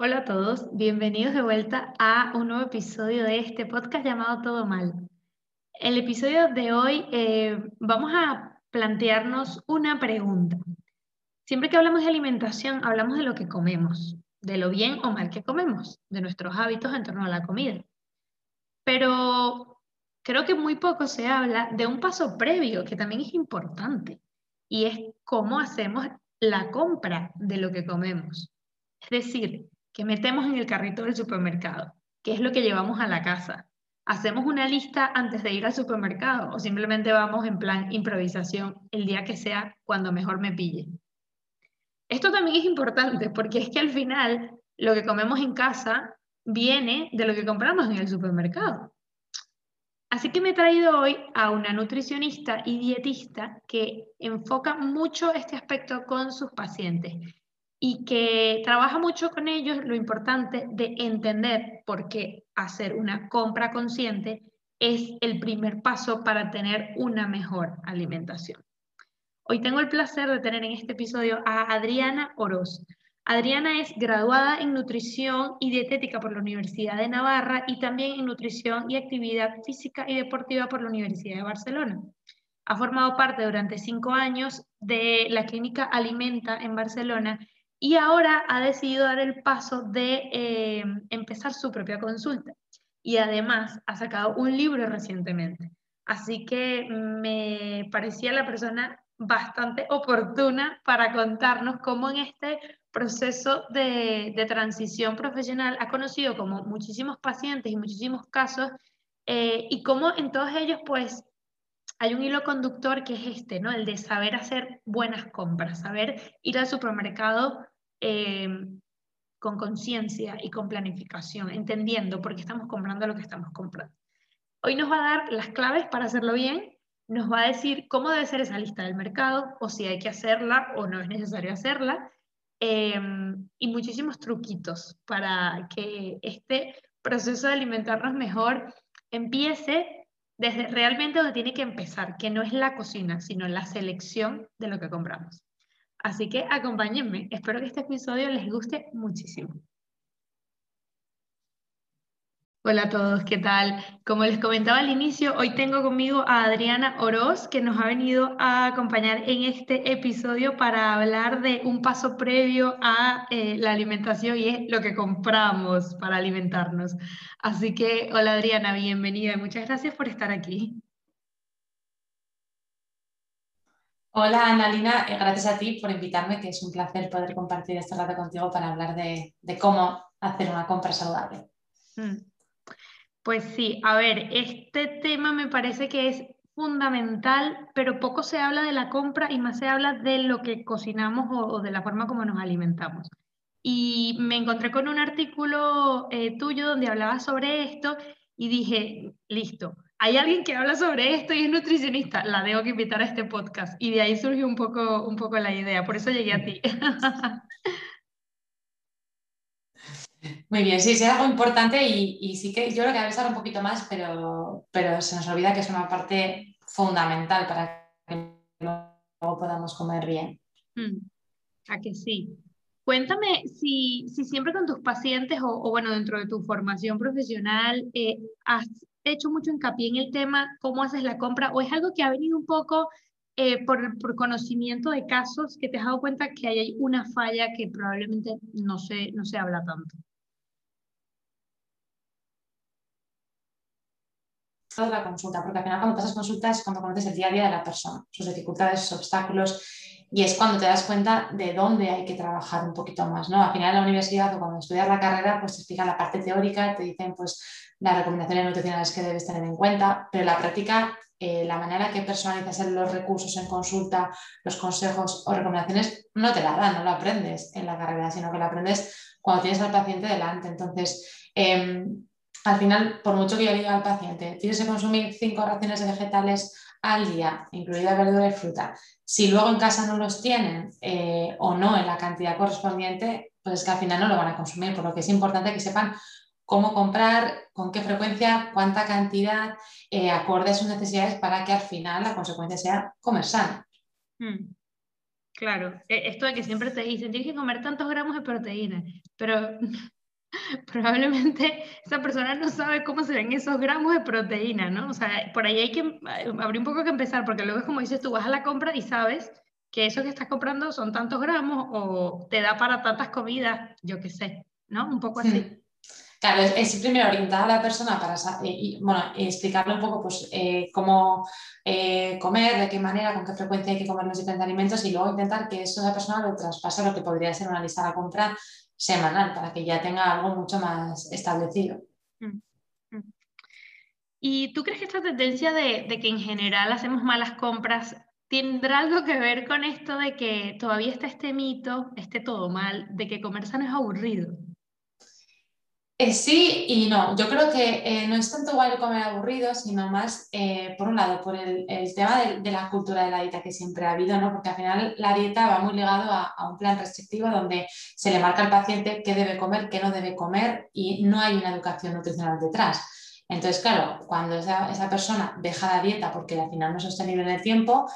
Hola a todos, bienvenidos de vuelta a un nuevo episodio de este podcast llamado Todo Mal. El episodio de hoy eh, vamos a plantearnos una pregunta. Siempre que hablamos de alimentación, hablamos de lo que comemos, de lo bien o mal que comemos, de nuestros hábitos en torno a la comida. Pero creo que muy poco se habla de un paso previo que también es importante y es cómo hacemos la compra de lo que comemos. Es decir, que metemos en el carrito del supermercado, que es lo que llevamos a la casa. ¿Hacemos una lista antes de ir al supermercado o simplemente vamos en plan improvisación el día que sea cuando mejor me pille? Esto también es importante porque es que al final lo que comemos en casa viene de lo que compramos en el supermercado. Así que me he traído hoy a una nutricionista y dietista que enfoca mucho este aspecto con sus pacientes y que trabaja mucho con ellos lo importante de entender por qué hacer una compra consciente es el primer paso para tener una mejor alimentación. Hoy tengo el placer de tener en este episodio a Adriana Oroz. Adriana es graduada en nutrición y dietética por la Universidad de Navarra y también en nutrición y actividad física y deportiva por la Universidad de Barcelona. Ha formado parte durante cinco años de la clínica Alimenta en Barcelona y ahora ha decidido dar el paso de eh, empezar su propia consulta. Y además ha sacado un libro recientemente. Así que me parecía la persona bastante oportuna para contarnos cómo en este proceso de, transición profesional ha conocido como muchísimos pacientes y muchísimos casos eh, y cómo en todos ellos pues hay un hilo conductor que es este, ¿no? El de saber hacer buenas compras, saber ir al supermercado em, con conciencia y con planificación, entendiendo por qué estamos comprando lo que estamos comprando. Hoy nos va a dar las claves para hacerlo bien, nos va a decir cómo debe ser esa lista del mercado, o si hay que hacerla o no es necesario hacerla, em, y muchísimos truquitos para que este proceso de alimentarnos mejor empiece desde realmente donde tiene que empezar, que no es la cocina, sino la selección de lo que compramos. Así que acompáñenme, espero que este episodio les guste muchísimo. Hola a todos, ¿qué tal? Como les comentaba al inicio, hoy tengo conmigo a Adriana Oroz, que nos ha venido a acompañar en este episodio para hablar de un paso previo a eh, la alimentación y es lo que compramos para alimentarnos. Así que, hola Adriana, bienvenida y muchas gracias por estar aquí. Hola Analina, eh, gracias a ti por invitarme, que es un placer poder compartir este rato contigo para hablar de, cómo hacer una compra saludable. Mm. Pues sí, a ver, este tema me parece que es fundamental, pero poco se habla de la compra y más se habla de lo que cocinamos o, de la forma como nos alimentamos. Y me encontré con un artículo eh, tuyo donde hablabas sobre esto y dije, listo, hay alguien que habla sobre esto y es nutricionista, la debo que invitar a este podcast. Y de ahí surgió un poco, un poco la idea, por eso llegué a ti. Muy bien, sí, es algo importante y, sí que yo creo que debe estar un poquito más, pero, pero se nos olvida que es una parte fundamental para que luego podamos comer bien. Mm, a que sí. Cuéntame si, si siempre con tus pacientes o, bueno, dentro de tu formación profesional eh, has hecho mucho hincapié en el tema, cómo haces la compra, o es algo que ha venido un poco eh, por, por, conocimiento de casos que te has dado cuenta que hay una falla que probablemente no se, no se habla tanto. de la consulta, porque al final cuando pasas consulta es cuando conoces el día a día de la persona, sus dificultades, sus obstáculos, y es cuando te das cuenta de dónde hay que trabajar un poquito más, ¿no? Al final en la universidad o cuando estudias la carrera, pues te explican la parte teórica, te dicen pues las recomendaciones nutricionales que debes tener en cuenta, pero la práctica, eh, la manera que personalizas los recursos en consulta, los consejos o recomendaciones, no te la dan, no lo aprendes en la carrera, sino que lo aprendes cuando tienes al paciente delante. Entonces, em, al final, por mucho que yo diga al paciente, tienes que consumir cinco raciones de vegetales al día, incluida verdura y fruta, si luego en casa no los tienen eh, o no en la cantidad correspondiente, pues es que al final no lo van a consumir, por lo que es importante que sepan cómo comprar, con qué frecuencia, cuánta cantidad, eh, acorde a sus necesidades para que al final la consecuencia sea comer sano. Hmm. Claro, e, esto de que siempre te dicen, tienes que comer tantos gramos de proteína, pero probablemente esa persona no sabe cómo se ven esos gramos de proteína, ¿no? O sea, por ahí hay que eh, abrir un poco que empezar, porque luego es como dices, tú vas a la compra y sabes que eso que estás comprando son tantos gramos o te da para tantas comidas, yo qué sé, ¿no? Un poco así. Hmm. Claro, es, primero orientar a la persona para y, bueno, explicarle un poco pues, eh, cómo eh, comer, de qué manera, con qué frecuencia hay que comer los diferentes alimentos y luego intentar que eso esa persona lo traspase a lo que podría ser una lista de compra semanal para que ya tenga algo mucho más establecido. Mm, mm. ¿Y tú crees que esta tendencia de, que en general hacemos malas compras tendrá algo que ver con esto de que todavía está este mito, este todo mal, de que comer sano es aburrido? Eh, sí y no. Yo creo que eh, no es tanto igual comer aburrido, sino más, eh, por un lado, por el, tema de, la cultura de la dieta que siempre ha habido, ¿no? porque al final la dieta va muy ligado a, un plan restrictivo donde se le marca al paciente qué debe comer, qué no debe comer y no hay una educación nutricional detrás. Entonces, claro, cuando esa, persona deja la dieta porque al final no es sostenible en el tiempo,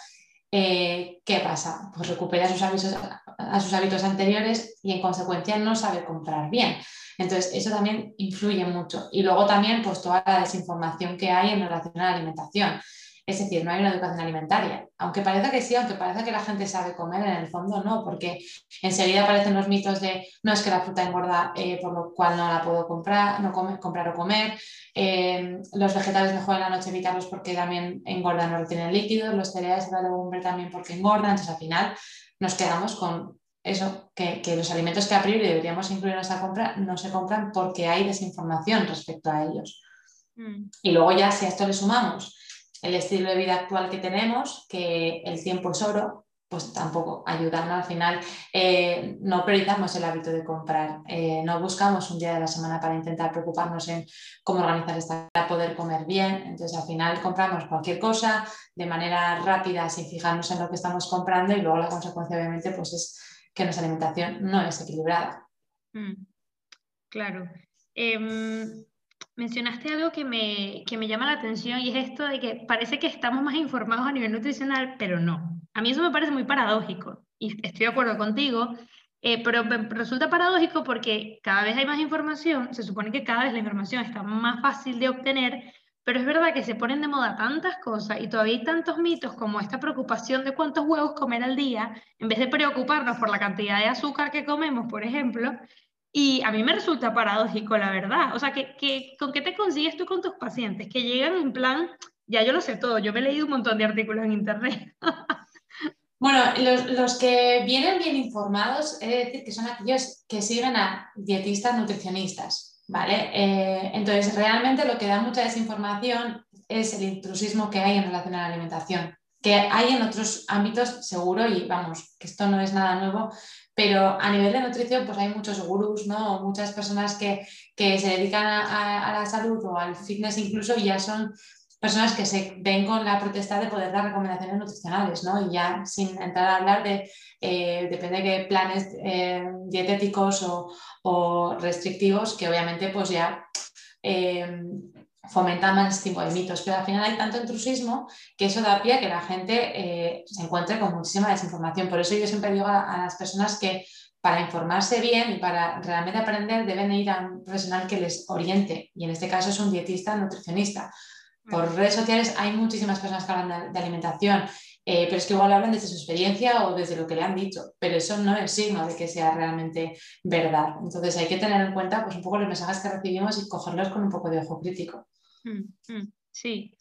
¿qué pasa? Pues recupera sus hábitos, a sus hábitos anteriores y en consecuencia no sabe comprar bien. Entonces, eso también influye mucho. Y luego también, pues toda la desinformación que hay en relación a la alimentación. Es decir, no hay una educación alimentaria. Aunque parezca que sí, aunque parezca que la gente sabe comer, en el fondo no, porque enseguida aparecen los mitos de no es que la fruta engorda, eh, por lo cual no la puedo comprar, no comprar o comer. Eh, los vegetales mejor en la noche evitarlos porque también engordan, no retienen líquidos. Los cereales la legumbre también porque engordan. Entonces, al final nos quedamos con eso, que, los alimentos que a priori deberíamos incluir en esa compra no se compran porque hay desinformación respecto a ellos. Mm. Y luego ya si a esto le sumamos el estilo de vida actual que tenemos, que el tiempo es oro, pues tampoco ayuda, Al final eh, no priorizamos el hábito de comprar, eh, no buscamos un día de la semana para intentar preocuparnos en cómo organizar esta para poder comer bien, entonces al final compramos cualquier cosa de manera rápida sin fijarnos en lo que estamos comprando y luego la consecuencia obviamente pues es que nuestra alimentación no es equilibrada. Mm, claro. Em, mencionaste algo que me, me llama la atención y es esto de que parece que estamos más informados a nivel nutricional, pero no. A mí eso me parece muy paradójico y estoy de acuerdo contigo, eh, pero resulta paradójico porque cada vez hay más información, se supone que cada vez la información está más fácil de obtener, pero es verdad que se ponen de moda tantas cosas y todavía hay tantos mitos como esta preocupación de cuántos huevos comer al día, en vez de preocuparnos por la cantidad de azúcar que comemos, por ejemplo. Y a mí me resulta paradójico, la verdad. O sea, que, ¿con qué te consigues tú con tus pacientes? Que llegan en plan, ya yo lo sé todo, yo me he leído un montón de artículos en internet. Bueno, los, los, que vienen bien informados, he de decir que son aquellos que siguen a dietistas nutricionistas. ¿Vale? Eh, entonces, realmente lo que da mucha desinformación es el intrusismo que hay en relación a la alimentación, que hay en otros ámbitos seguro y vamos, que esto no es nada nuevo, pero a nivel de nutrición pues hay muchos gurús, ¿no? Muchas personas que, se dedican a, la salud o al fitness incluso y ya son personas que se ven con la protesta de poder dar recomendaciones nutricionales, ¿no? Y ya sin entrar a hablar de, eh, depende de qué planes eh, dietéticos o, restrictivos, que obviamente pues ya eh, fomentan más tipo de mitos, pero al final hay tanto intrusismo que eso da pie a que la gente se encuentre con muchísima desinformación. Por eso yo siempre digo a, a las personas que para informarse bien y para realmente aprender deben ir a un profesional que les oriente, y en este caso es un dietista nutricionista por redes sociales hay muchísimas personas que hablan de, alimentación, eh, pero es que igual hablan desde su experiencia o desde lo que le han dicho, pero eso no es signo de que sea realmente verdad. Entonces hay que tener en cuenta pues, un poco los mensajes que recibimos y cogerlos con un poco de ojo crítico. Mm, mm, sí.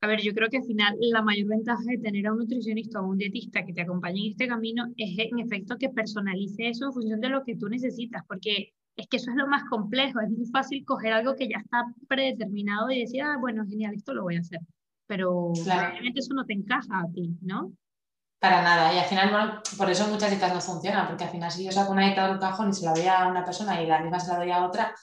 A ver, yo creo que al final la mayor ventaja de tener a un nutricionista o un dietista que te acompañe en este camino es en efecto que personalice eso en función de lo que tú necesitas, porque es que eso es lo más complejo, es muy fácil coger algo que ya está predeterminado y decir, ah, bueno, genial, esto lo voy a hacer, pero realmente eso no te encaja a ti, ¿no? Para nada, y al final, bueno, por eso muchas dietas no funcionan, porque al final si yo saco una dieta de un cajón y se la doy a una persona y la misma se la doy a otra,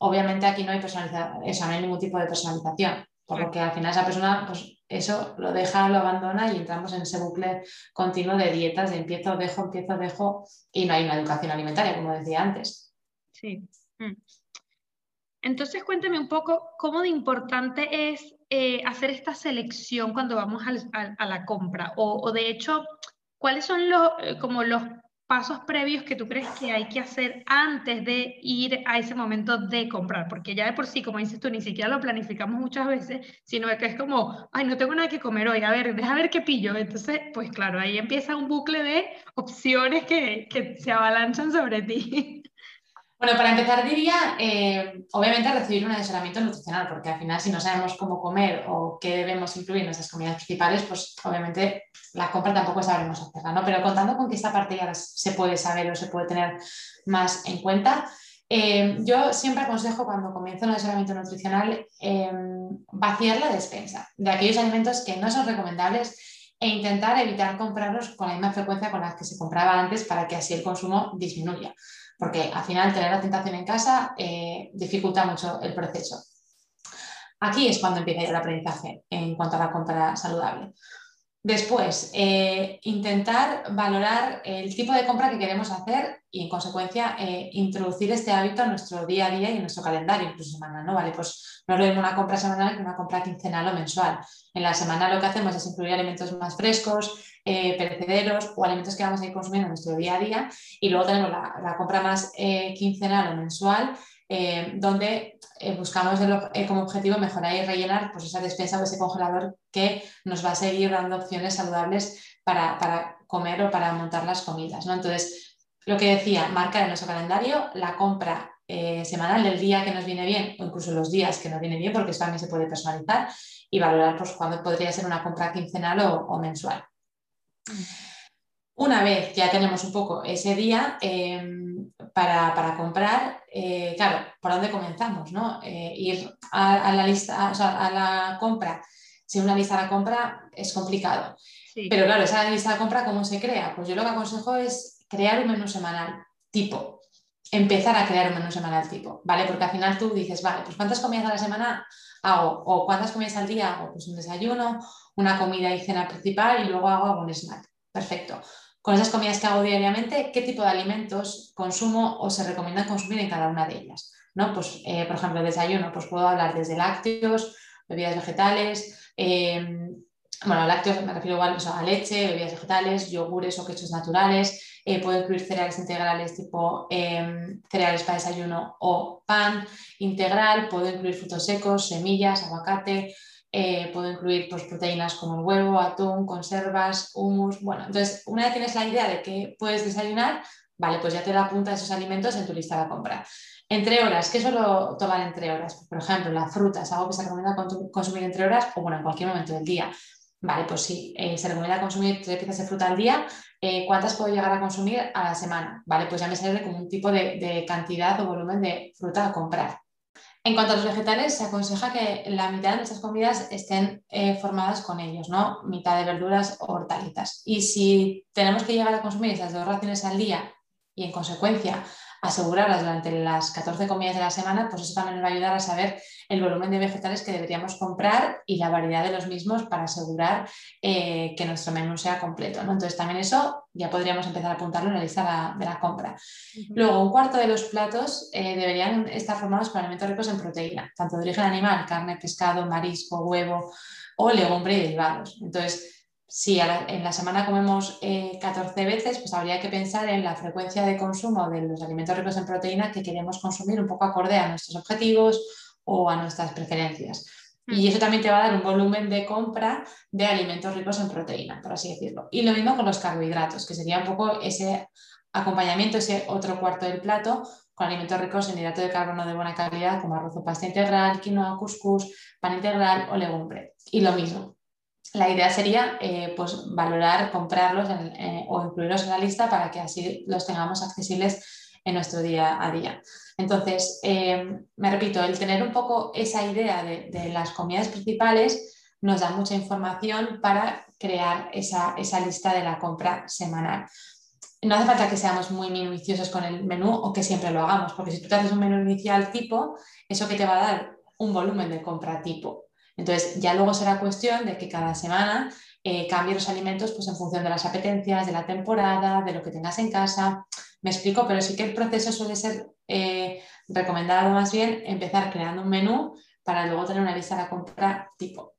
obviamente aquí no hay personalización, eso, no hay ningún tipo de personalización, por lo que al final esa persona, pues eso lo deja, lo abandona y entramos en ese bucle continuo de dietas, de empiezo, dejo, empiezo, dejo, y no hay una educación alimentaria, como decía antes. Sí. Mm. Entonces cuéntame un poco cómo de importante es eh, hacer esta selección cuando vamos a la compra o, de hecho ¿cuáles son los, eh, como los pasos previos que tú crees que hay que hacer antes de ir a ese momento de comprar, porque ya de por sí, como dices tú, ni siquiera lo planificamos muchas veces, sino que es como, ay, no tengo nada que comer hoy, a ver, deja ver qué pillo. Entonces, pues claro, ahí empieza un bucle de opciones que, que se avalanchan sobre ti. Bueno, para empezar diría, eh, obviamente, recibir un asesoramiento nutricional, porque al final si no sabemos cómo comer o qué debemos incluir en nuestras comidas principales, pues obviamente la compra tampoco sabremos hacerla, ¿no? Pero contando con que esta parte ya se puede saber o se puede tener más en cuenta, eh, yo siempre aconsejo cuando comienzo un asesoramiento nutricional eh, vaciar la despensa de aquellos alimentos que no son recomendables e intentar evitar comprarlos con la misma frecuencia con la que se compraba antes para que así el consumo disminuya porque al final tener la tentación en casa eh, dificulta mucho el proceso. Aquí es cuando empieza el aprendizaje en cuanto a la compra saludable. Después, eh, intentar valorar el tipo de compra que queremos hacer y, en consecuencia, eh, introducir este hábito en nuestro día a día y en nuestro calendario, incluso semanal, ¿no? Vale, pues no es una compra semanal que una compra quincenal o mensual. En la semana lo que hacemos es incluir alimentos más frescos, eh, perecederos o alimentos que vamos a ir consumiendo en nuestro día a día. Y luego tenemos la, compra más quincenal o mensual, eh, donde buscamos como objetivo mejorar y rellenar pues, esa despensa o ese congelador que nos va a seguir dando opciones saludables para, comer o para montar las comidas. ¿no? Entonces, lo que decía, marcar en nuestro calendario la compra semanal del día que nos viene bien o incluso los días que nos viene bien, porque eso también se puede personalizar y valorar pues, cuándo podría ser una compra quincenal o mensual. Una vez ya tenemos un poco ese día em, para, comprar, eh, claro, ¿por dónde comenzamos? No? Eh, ir a, la lista, a la compra, si una lista de compra es complicado. Pero claro, esa lista de compra, ¿cómo se crea? Pues yo lo que aconsejo es crear un menú semanal tipo. Empezar a crear un menú semanal tipo, ¿vale? Porque al final tú dices, vale, pues ¿cuántas comidas a la semana hago? ¿O cuántas comidas al día hago? Pues un desayuno, una comida y cena principal y luego hago algún snack. Perfecto. Con esas comidas que hago diariamente, ¿qué tipo de alimentos consumo o se recomienda consumir en cada una de ellas? ¿No? Pues, eh, por ejemplo, desayuno, pues puedo hablar desde lácteos, bebidas vegetales, em, bueno, lácteos me refiero igual a leche, bebidas vegetales, yogures o quesos naturales, eh, puedo incluir cereales integrales tipo em, cereales para desayuno o pan integral, puedo incluir frutos secos, semillas, aguacate, eh, puedo incluir pues, proteínas como el huevo, atún, conservas, humus. Bueno, entonces, una vez tienes la idea de que puedes desayunar, vale, pues ya te da apunta esos alimentos en tu lista de compra. Entre horas, ¿qué suelo tomar entre horas? Pues, por ejemplo, la fruta es algo que se recomienda consumir entre horas o bueno, en cualquier momento del día. Vale, pues sí, eh, se recomienda consumir tres piezas de fruta al día. Eh, ¿Cuántas puedo llegar a consumir a la semana? Vale, pues ya me sale como un tipo de, de cantidad o volumen de fruta a comprar. En cuanto a los vegetales, se aconseja que la mitad de nuestras comidas estén eh, formadas con ellos, ¿no? Mitad de verduras o hortalizas. Y si tenemos que llegar a consumir esas dos raciones al día y en consecuencia asegurarlas durante las 14 comidas de la semana, pues eso también nos va a ayudar a saber el volumen de vegetales que deberíamos comprar y la variedad de los mismos para asegurar eh, que nuestro menú sea completo. ¿no? Entonces también eso ya podríamos empezar a apuntarlo en la lista de la, compra. Luego, un cuarto de los platos eh, deberían estar formados por alimentos ricos en proteína, tanto de origen animal, carne, pescado, marisco, huevo o legumbre y derivados. Entonces, si en la semana comemos 14 eh, veces, pues habría que pensar en la frecuencia de consumo de los alimentos ricos en proteína que queremos consumir un poco acorde a nuestros objetivos o a nuestras preferencias. Y mm. eso también te va a dar un volumen de compra de alimentos ricos en proteína, por así decirlo. Y lo mismo con los carbohidratos, que sería un poco ese acompañamiento, ese otro cuarto del plato, con alimentos ricos en hidrato de carbono de buena calidad, como arroz o pasta integral, quinoa, couscous, pan integral o legumbre. Y lo mismo, la idea sería eh, pues, valorar, comprarlos eh, o incluirlos en la lista para que así los tengamos accesibles en nuestro día a día. Entonces, eh, me repito, el tener un poco esa idea de, las comidas principales nos da mucha información para crear esa, esa, lista de la compra semanal. No hace falta que seamos muy minuciosos con el menú o que siempre lo hagamos, porque si tú te haces un menú inicial tipo, eso que te va a dar un volumen de compra tipo. Entonces, ya luego será cuestión de que cada semana eh, cambie los alimentos pues, en función de las apetencias, de la temporada, de lo que tengas en casa. Me explico, pero sí que el proceso suele ser eh, recomendado más bien empezar creando un menú para luego tener una lista de compra tipo.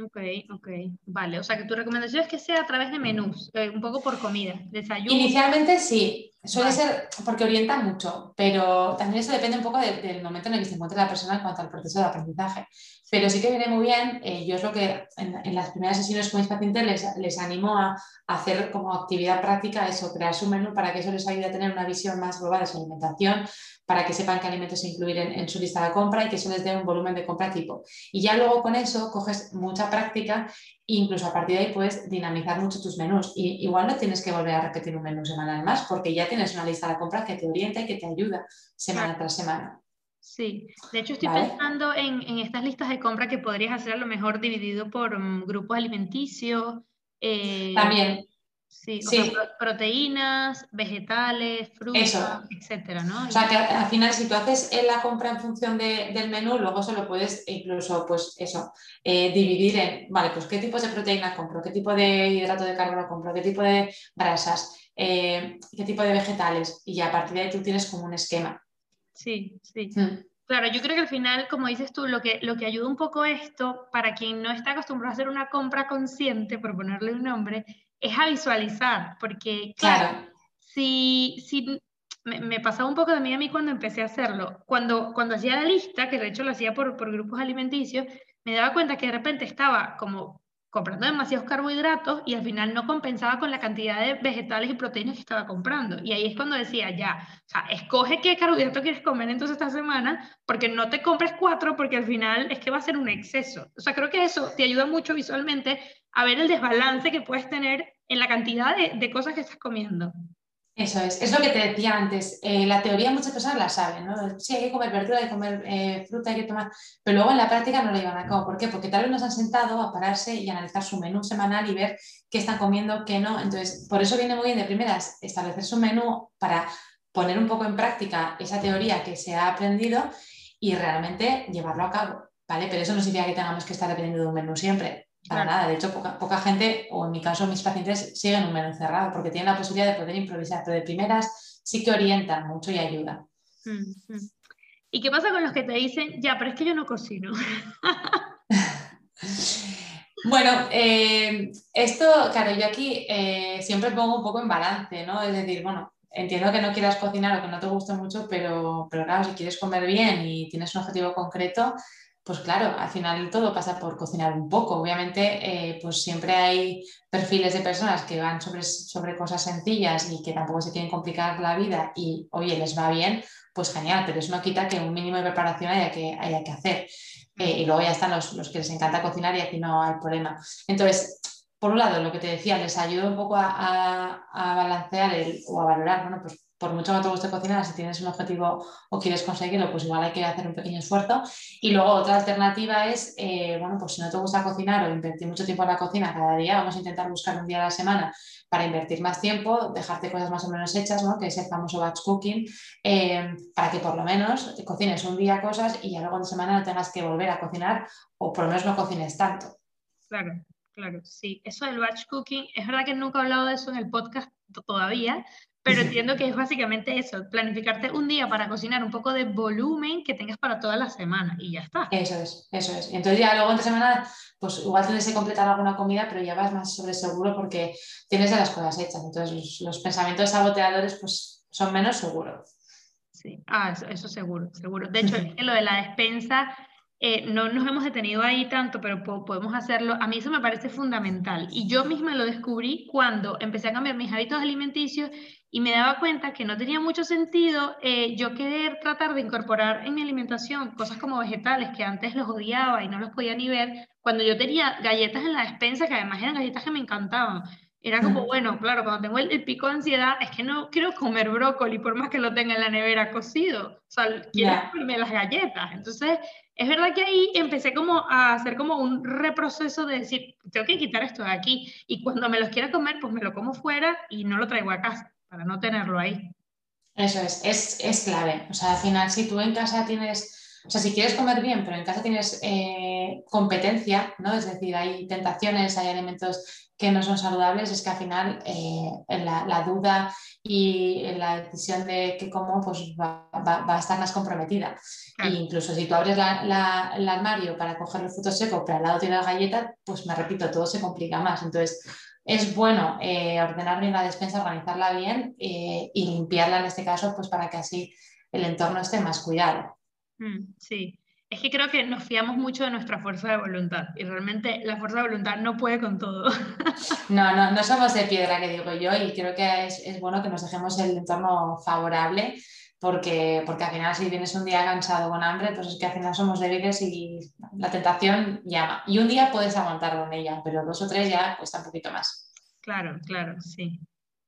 Ok, ok, vale. O sea que tu recomendación es que sea a través de menús, eh, un poco por comida, desayuno. Inicialmente sí, suele ser porque orienta mucho, pero también eso depende un poco del momento en el que se encuentre la persona en cuanto al proceso de aprendizaje. Pero sí que viene muy bien, eh, yo es lo que en, las primeras sesiones con mis pacientes les, les animo a, hacer como actividad práctica eso, crear su menú para que eso les ayude a tener una visión más global de su alimentación, para que sepan qué alimentos incluir en, su lista de compra y que eso les dé un volumen de compra tipo. Y ya luego con eso coges mucha práctica e incluso a partir de ahí puedes dinamizar mucho tus menús. Y igual no tienes que volver a repetir un menú semanal más porque ya tienes una lista de compra que te orienta y que te ayuda semana tras semana. Sí, de hecho estoy pensando en, estas listas de compra que podrías hacer a lo mejor dividido por mm, grupos alimenticios. Eh, También. Sí, proteínas, vegetales, frutas, etcétera, ¿no? O sea, que al final si tú haces la compra en función del menú, luego se lo puedes incluso, pues eso, eh, dividir en, vale, pues qué tipos de proteína compro, qué tipo de hidrato de carbono compro, qué tipo de grasas, eh, qué tipo de vegetales, y a partir de ahí tú tienes como un esquema. Sí, sí. Mm. Claro, yo creo que al final, como dices tú, lo que, lo que ayuda un poco esto, para quien no está acostumbrado a hacer una compra consciente, por ponerle un nombre, es a visualizar, porque claro, si, si me, pasaba un poco de mí a mí cuando empecé a hacerlo, cuando, cuando hacía la lista, que de hecho lo hacía por, por grupos alimenticios, me daba cuenta que de repente estaba como comprando demasiados carbohidratos y al final no compensaba con la cantidad de vegetales y proteínas que estaba comprando. Y ahí es cuando decía, ya, o sea, escoge qué carbohidrato quieres comer entonces esta semana, porque no te compres cuatro, porque al final es que va a ser un exceso. O sea, creo que eso te ayuda mucho visualmente a ver el desbalance que puedes tener en la cantidad de, cosas que estás comiendo. Eso es, es lo que te decía antes. Eh, la teoría muchas personas la saben, ¿no? Sí, hay que comer verdura, hay que comer eh, fruta, hay que tomar, pero luego en la práctica no lo llevan a cabo. ¿Por qué? Porque tal vez nos han sentado a pararse y analizar su menú semanal y ver qué están comiendo, qué no. Entonces, por eso viene muy bien de primeras establecer su menú para poner un poco en práctica esa teoría que se ha aprendido y realmente llevarlo a cabo, ¿vale? Pero eso no significa que tengamos que estar dependiendo de un menú siempre. Para nada, de hecho, poca, gente, o en mi caso mis pacientes, siguen un menú cerrado porque tienen la posibilidad de poder improvisar, pero de primeras sí que orientan mucho y ayudan. ¿Y qué pasa con los que te dicen, ya, pero es que yo no cocino? bueno, eh, esto, claro, yo aquí eh, siempre pongo un poco en balance, ¿no? Es decir, bueno, entiendo que no quieras cocinar o que no te guste mucho, pero, pero claro, si quieres comer bien y tienes un objetivo concreto, pues claro, al final todo pasa por cocinar un poco. Obviamente, eh, pues siempre hay perfiles de personas que van sobre, sobre cosas sencillas y que tampoco se quieren complicar la vida y, oye, les va bien, pues genial, pero eso no quita que un mínimo de preparación haya que, haya que hacer. Eh, y luego ya están los, los, que les encanta cocinar y aquí no hay problema. Entonces, por un lado, lo que te decía, les ayuda un poco a, a, balancear el, o a valorar, bueno, pues por mucho que te guste cocinar, si tienes un objetivo o quieres conseguirlo, pues igual hay que hacer un pequeño esfuerzo. Y luego otra alternativa es, eh, bueno, pues si no te gusta cocinar o invertir mucho tiempo en la cocina cada día, vamos a intentar buscar un día a la semana para invertir más tiempo, dejarte cosas más o menos hechas, ¿no? que es el famoso batch cooking, eh, para que por lo menos cocines un día cosas y ya luego en semana no tengas que volver a cocinar o por lo menos no cocines tanto. Claro, claro, sí. Eso del batch cooking, es verdad que nunca he hablado de eso en el podcast todavía, pero entiendo que es básicamente eso, planificarte un día para cocinar un poco de volumen que tengas para toda la semana y ya está. Eso es, eso es. Entonces ya luego entre semana, pues igual tienes que completar alguna comida, pero ya vas más sobre seguro porque tienes las cosas hechas. Entonces los, pensamientos saboteadores pues son menos seguros. Sí, ah, eso, eso seguro, seguro. De hecho, es que lo de la despensa eh, no nos hemos detenido ahí tanto, pero podemos hacerlo. A mí eso me parece fundamental. Y yo misma lo descubrí cuando empecé a cambiar mis hábitos alimenticios y me daba cuenta que no tenía mucho sentido eh, yo querer tratar de incorporar en mi alimentación cosas como vegetales que antes los odiaba y no los podía ni ver, cuando yo tenía galletas en la despensa que además eran galletas que me encantaban. Era como, bueno, claro, cuando tengo el, pico de ansiedad es que no quiero comer brócoli por más que lo tenga en la nevera cocido. O sea, quiero comerme las galletas. Entonces, es verdad que ahí empecé como a hacer como un reproceso de decir, tengo que quitar esto de aquí. Y cuando me los quiera comer, pues me lo como fuera y no lo traigo a casa para no tenerlo ahí. Eso es, es, es clave. O sea, al final, si tú en casa tienes O sea, si quieres comer bien, pero en casa tienes eh, competencia, ¿no? Es decir, hay tentaciones, hay alimentos que no son saludables, es que al final eh, la, duda y la decisión de qué como pues va, a estar más comprometida. E incluso si tú abres el armario para coger los frutos secos, pero al lado tiene la galleta, pues me repito, todo se complica más. Entonces, es bueno eh, ordenar bien la despensa, organizarla bien y limpiarla en este caso, pues para que así el entorno esté más cuidado. Mm, sí, es que creo que nos fiamos mucho de nuestra fuerza de voluntad y realmente la fuerza de voluntad no puede con todo. No, no, no somos de piedra, que digo yo, y creo que es, bueno que nos dejemos el entorno favorable porque, porque al final si vienes un día cansado con hambre, pues es que al final somos débiles y la tentación llama. Y un día puedes aguantar con ella, pero dos o tres ya cuesta un poquito más. Claro, claro, sí.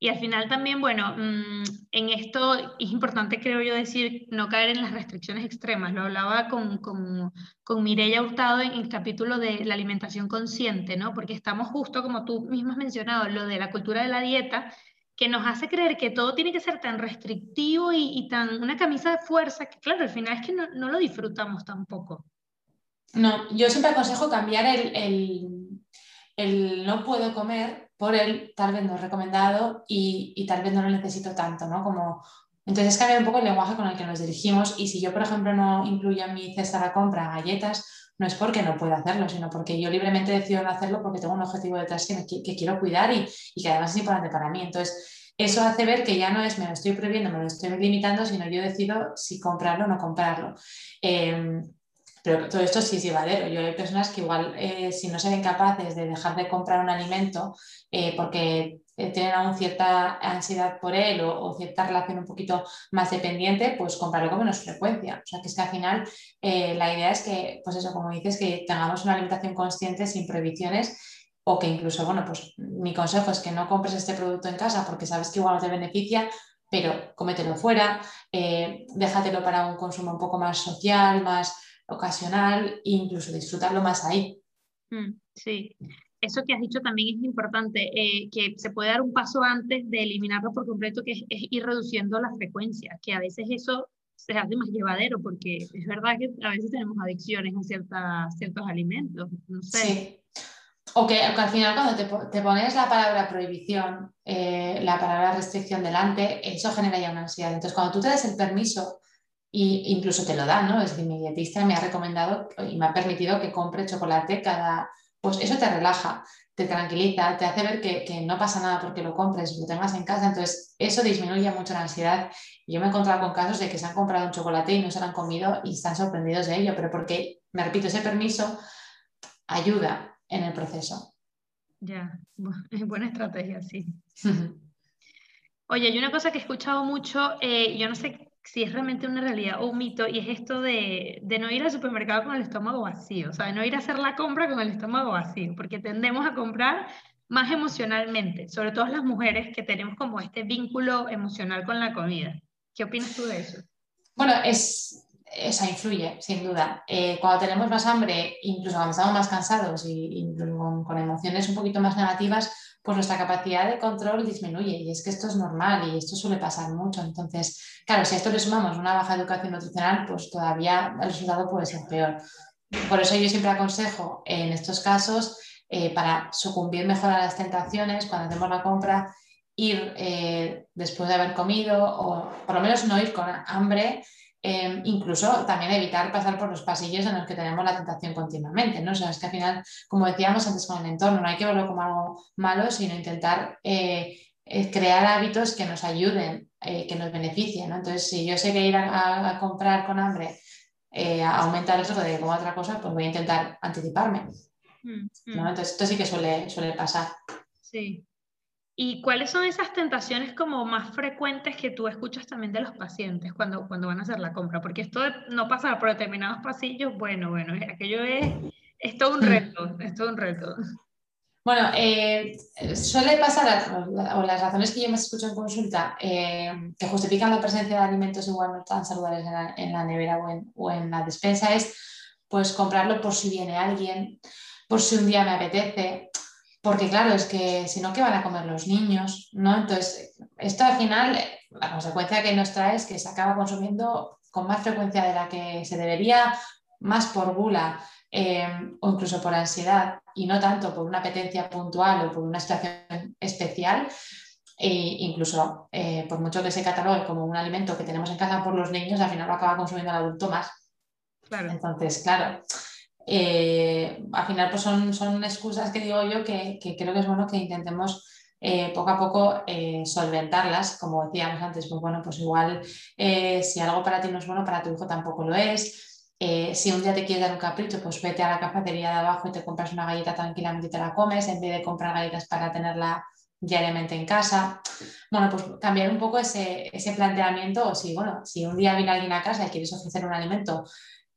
Y al final también, bueno, mm, en esto es importante, creo yo, decir, no caer en las restricciones extremas. Lo hablaba con, con, con Hurtado en el capítulo de la alimentación consciente, ¿no? Porque estamos justo, como tú mismo has mencionado, lo de la cultura de la dieta, que nos hace creer que todo tiene que ser tan restrictivo y, tan una camisa de fuerza, que claro, al final es que no, no, lo disfrutamos tampoco. No, yo siempre aconsejo cambiar el, el, el no puedo comer por él tal vez no es recomendado y, tal vez no lo necesito tanto, ¿no? Como, entonces cambia un poco el lenguaje con el que nos dirigimos y si yo, por ejemplo, no incluyo en mi cesta de compra galletas, no es porque no pueda hacerlo, sino porque yo libremente decido no hacerlo porque tengo un objetivo detrás que, que quiero cuidar y, que además es importante para mí. Entonces, eso hace ver que ya no es me lo estoy prohibiendo, me lo estoy limitando, sino yo decido si comprarlo o no comprarlo. Em, pero todo esto sí es llevadero. Yo hay personas que igual eh, si no se ven capaces de dejar de comprar un alimento eh, porque eh, tienen aún cierta ansiedad por él o, cierta relación un poquito más dependiente, pues comprarlo con menos frecuencia. O sea que es que al final la idea es que, pues eso, como dices, que tengamos una alimentación consciente sin prohibiciones o que incluso, bueno, pues mi consejo es que no compres este producto en casa porque sabes que igual no te beneficia, pero cómetelo fuera, déjatelo para un consumo un poco más social, más ocasional e incluso disfrutarlo más ahí. Mm, sí, eso que has dicho también es importante, eh, que se puede dar un paso antes de eliminarlo por completo, que es, ir reduciendo la frecuencia, que a veces eso se hace más llevadero, porque es verdad que a veces tenemos adicciones a ciertas, ciertos alimentos, no sé. Sí. O que, al final cuando te, pones la palabra prohibición, eh, la palabra restricción delante, eso genera ya una ansiedad. Entonces, cuando tú te das el permiso y incluso te lo dan, ¿no? Es decir, mi dietista me ha recomendado y me ha permitido que compre chocolate cada... Pues eso te relaja, te tranquiliza, te hace ver que, no pasa nada porque lo compres, lo tengas en casa, entonces eso disminuye mucho la ansiedad. Yo me he encontrado con casos de que se han comprado un chocolate y no se lo han comido y están sorprendidos de ello, pero porque, me repito, ese permiso ayuda en el proceso. Ya, es buena estrategia, sí. Oye, hay una cosa que he escuchado mucho, eh, yo no sé si es realmente una realidad o un mito, y es esto de, de, no ir al supermercado con el estómago vacío, o sea, de no ir a hacer la compra con el estómago vacío, porque tendemos a comprar más emocionalmente, sobre todo las mujeres que tenemos como este vínculo emocional con la comida. ¿Qué opinas tú de eso? Bueno, es, esa influye, sin duda. Eh, cuando tenemos más hambre, incluso cuando estamos más cansados y, con, con, emociones un poquito más negativas, pues nuestra capacidad de control disminuye y es que esto es normal y esto suele pasar mucho. Entonces, claro, si a esto le sumamos una baja educación nutricional, pues todavía el resultado puede ser peor. Por eso yo siempre aconsejo en estos casos, eh, para sucumbir mejor a las tentaciones, cuando hacemos la compra, ir eh, después de haber comido o por lo menos no ir con hambre Em, incluso también evitar pasar por los pasillos en los que tenemos la tentación continuamente, ¿no? O sea, es que al final, como decíamos antes con el entorno, no hay que verlo como algo malo, sino intentar eh, eh, crear hábitos que nos ayuden, eh, que nos beneficien, ¿no? Entonces, si yo sé que ir a, comprar con hambre aumenta el riesgo de comer otra cosa, pues voy a intentar anticiparme. Mm, mm. Entonces, esto sí que suele, suele pasar. Sí, ¿Y cuáles son esas tentaciones como más frecuentes que tú escuchas también de los pacientes cuando, cuando van a hacer la compra? Porque esto de no pasar por determinados pasillos, bueno, bueno, aquello es, es todo un reto, es todo un reto. Bueno, eh, suele pasar, o las razones que yo me escucho en consulta, eh, que justifican la presencia de alimentos igual no tan saludables en la, en la nevera o en, o en, la despensa es pues comprarlo por si viene alguien, por si un día me apetece, porque claro, es que si no, ¿qué van a comer los niños? ¿no? Entonces, esto al final, la consecuencia que nos trae es que se acaba consumiendo con más frecuencia de la que se debería, más por gula eh, o incluso por ansiedad y no tanto por una apetencia puntual o por una situación especial, e incluso eh, por mucho que se catalogue como un alimento que tenemos en casa por los niños, al final lo acaba consumiendo el adulto más. Claro. Entonces, claro, eh, al final pues son, son excusas que digo yo que, creo que es bueno que intentemos poco a poco solventarlas, como decíamos antes, pues bueno, pues igual si algo para ti no es bueno, para tu hijo tampoco lo es. Eh, si un día te quieres dar un capricho, pues vete a la cafetería de abajo y te compras una galleta tranquilamente y te la comes, en vez de comprar galletas para tenerla diariamente en casa. Bueno, pues cambiar un poco ese, planteamiento, o si, bueno, si un día viene alguien a casa y quieres ofrecer un alimento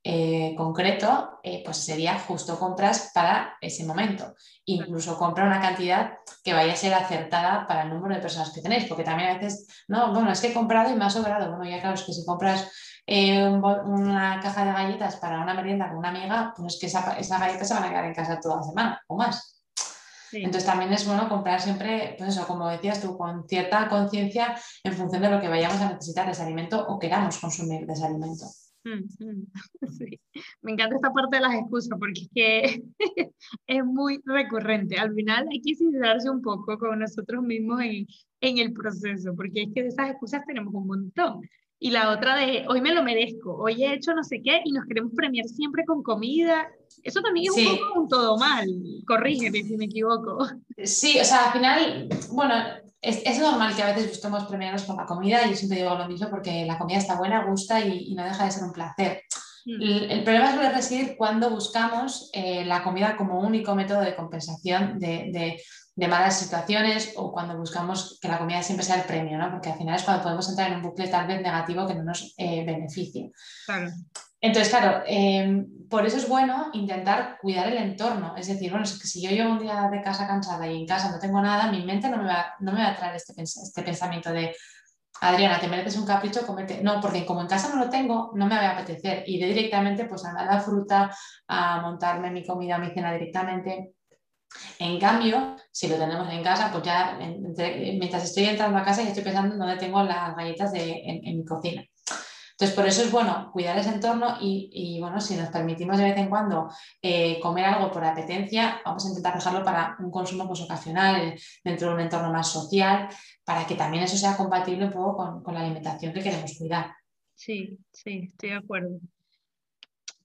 eh, concreto, eh, pues sería justo compras para ese momento. Incluso compra una cantidad que vaya a ser acertada para el número de personas que tenéis, porque también a veces, no, bueno, es que he comprado y me ha sobrado. Bueno, ya claro, es que si compras eh, una caja de galletas para una merienda con una amiga, pues es que esa, esa galleta se van a quedar en casa toda la semana o más. Entonces también es bueno comprar siempre, pues eso, como decías tú, con cierta conciencia en función de lo que vayamos a necesitar de ese alimento o queramos consumir de ese alimento. Mm. Me encanta esta parte de las excusas porque es que es muy recurrente. Al final hay que sincerarse un poco con nosotros mismos en, en el proceso, porque es que de esas excusas tenemos un montón y la otra de hoy me lo merezco, hoy he hecho no sé qué y nos queremos premiar siempre con comida. Eso también es un poco un todo mal, corrígeme si me equivoco. Sí, o sea, al final, bueno, es, es normal que a veces busquemos premiarnos con la comida y yo siempre digo lo mismo porque la comida está buena, gusta y, no deja de ser un placer. Mm. El, problema suele residir cuando buscamos eh, la comida como único método de compensación de de malas situaciones o cuando buscamos que la comida siempre sea el premio, ¿no? Porque al final es cuando podemos entrar en un bucle tal vez negativo que no nos eh, beneficie. Entonces, claro, em, por eso es bueno intentar cuidar el entorno. Es decir, bueno, es que si yo llevo un día de casa cansada y en casa no tengo nada, mi mente no me va, no me va a traer este, este pensamiento de, Adriana, te mereces un capricho, comete. No, porque como en casa no lo tengo, no me va a apetecer. Iré directamente pues, a la fruta, a montarme mi comida, mi cena directamente. En cambio, si lo tenemos en casa, pues ya mientras estoy entrando a casa ya estoy pensando en dónde tengo las galletas en, mi cocina. Entonces, por eso es bueno cuidar ese entorno y, bueno, si nos permitimos de vez en cuando eh, comer algo por apetencia, vamos a intentar dejarlo para un consumo pues, ocasional dentro de un entorno más social, para que también eso sea compatible un poco con la alimentación que queremos cuidar. Sí, sí, estoy de acuerdo.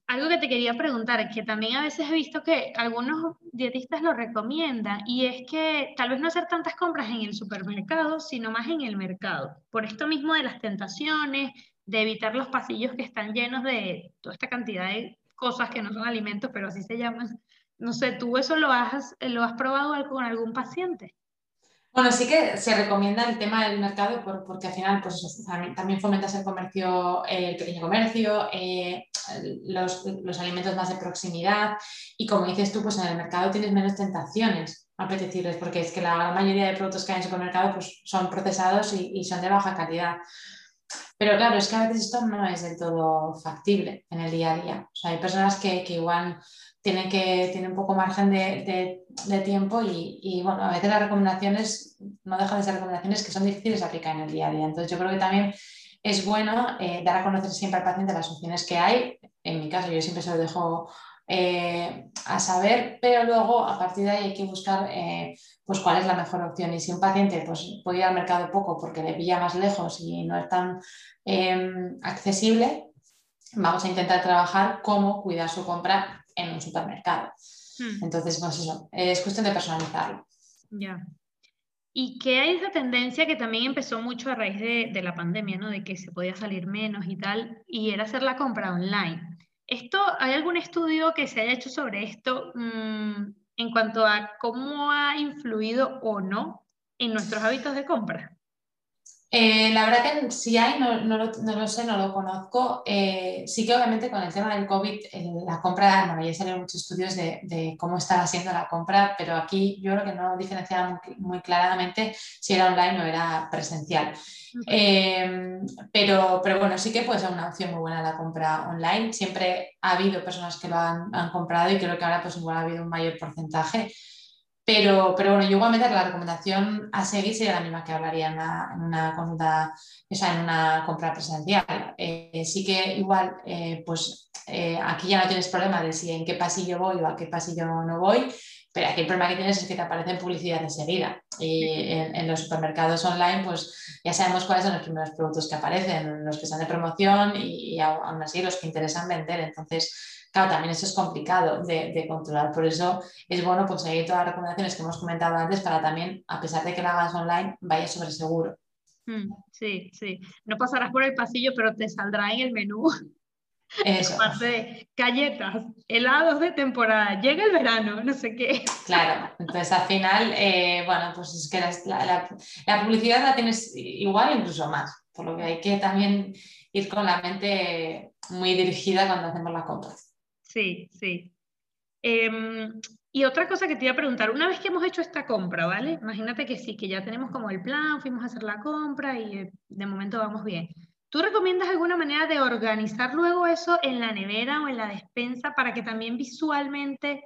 Algo que te quería preguntar, que también a veces he visto que algunos dietistas lo recomiendan, y es que tal vez no hacer tantas compras en el supermercado, sino más en el mercado. Por esto mismo de las tentaciones, de evitar los pasillos que están llenos de toda esta cantidad de cosas que no son alimentos, pero así se llaman. No sé, ¿tú eso lo has, lo has probado con algún paciente? Bueno, sí que se recomienda el tema del mercado porque al final pues, también fomentas el comercio, el pequeño comercio, eh, los, alimentos más de proximidad y como dices tú, pues en el mercado tienes menos tentaciones apetecibles porque es que la gran mayoría de productos que hay en el supermercado pues, son procesados y, son de baja calidad. Pero claro, es que a veces esto no es del todo factible en el día a día. O sea, hay personas que, que igual tienen, que, tienen un poco margen de, de, tiempo y, y, bueno, a veces las recomendaciones no dejan de ser recomendaciones que son difíciles de aplicar en el día a día. Entonces yo creo que también es bueno eh, dar a conocer siempre al paciente las opciones que hay. En mi caso yo siempre se lo dejo eh, a saber, pero luego a partir de ahí hay que buscar eh, pues cuál es la mejor opción. Y si un paciente pues, puede ir al mercado poco porque le pilla más lejos y no es tan accesible, vamos a intentar trabajar cómo cuidar su compra en un supermercado. Hmm. Entonces, pues eso, es cuestión de personalizarlo. Ya. ¿Y qué hay esa tendencia que también empezó mucho a raíz de, la pandemia, ¿no? De que se podía salir menos y tal, y era hacer la compra online. ¿Esto, ¿Hay algún estudio que se haya hecho sobre esto mm, en cuanto a cómo ha influido o no en nuestros hábitos de compra? Eh, la verdad que si hay, no, no, lo, no, lo, sé, no lo conozco. Eh, sí que obviamente con el tema del COVID, eh, la compra, bueno, ya salieron muchos estudios de, de, cómo estaba siendo la compra, pero aquí yo creo que no diferenciaba muy, claramente si era online o era presencial. pero, pero bueno, sí que puede ser una opción muy buena la compra online. Siempre ha habido personas que lo han, han comprado y creo que ahora pues igual ha habido un mayor porcentaje. Pero, pero bueno, yo igualmente la recomendación a seguir sería la misma que hablaría en una, en consulta, o sea, en una compra presencial. Eh, sí que igual, eh, pues eh, aquí ya no tienes problema de si en qué pasillo voy o a qué pasillo no voy, pero aquí el problema que tienes es que te aparecen publicidad enseguida. Y en, los supermercados online, pues ya sabemos cuáles son los primeros productos que aparecen, los que están de promoción y, y aún así los que interesan vender. Entonces, Claro, también eso es complicado de, controlar, por eso es bueno pues, seguir todas las recomendaciones que hemos comentado antes para también, a pesar de que lo hagas online, vaya sobre seguro. Mm, sí, sí. No pasarás por el pasillo, pero te saldrá en el menú. Eso. de galletas, helados de temporada, llega el verano, no sé qué. Claro, entonces al final, eh, bueno, pues es que la, la, publicidad la tienes igual, incluso más, por lo que hay que también ir con la mente muy dirigida cuando hacemos las compras. Sí, sí. Em, y otra cosa que te iba a preguntar, una vez que hemos hecho esta compra, ¿vale? Imagínate que sí, que ya tenemos como el plan, fuimos a hacer la compra y eh, de momento vamos bien. ¿Tú recomiendas alguna manera de organizar luego eso en la nevera o en la despensa para que también visualmente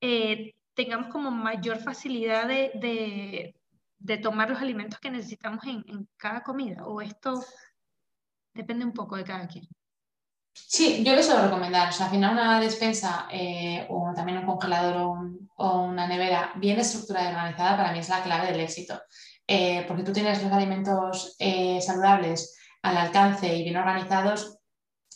eh, tengamos como mayor facilidad de, tomar los alimentos que necesitamos en, cada comida? ¿O esto depende un poco de cada quien? Sí, yo les suelo recomendar. O sea, al final una despensa eh, o también un congelador o, una nevera bien estructurada y organizada para mí es la clave del éxito. Eh, porque tú tienes los alimentos saludables al alcance y bien organizados,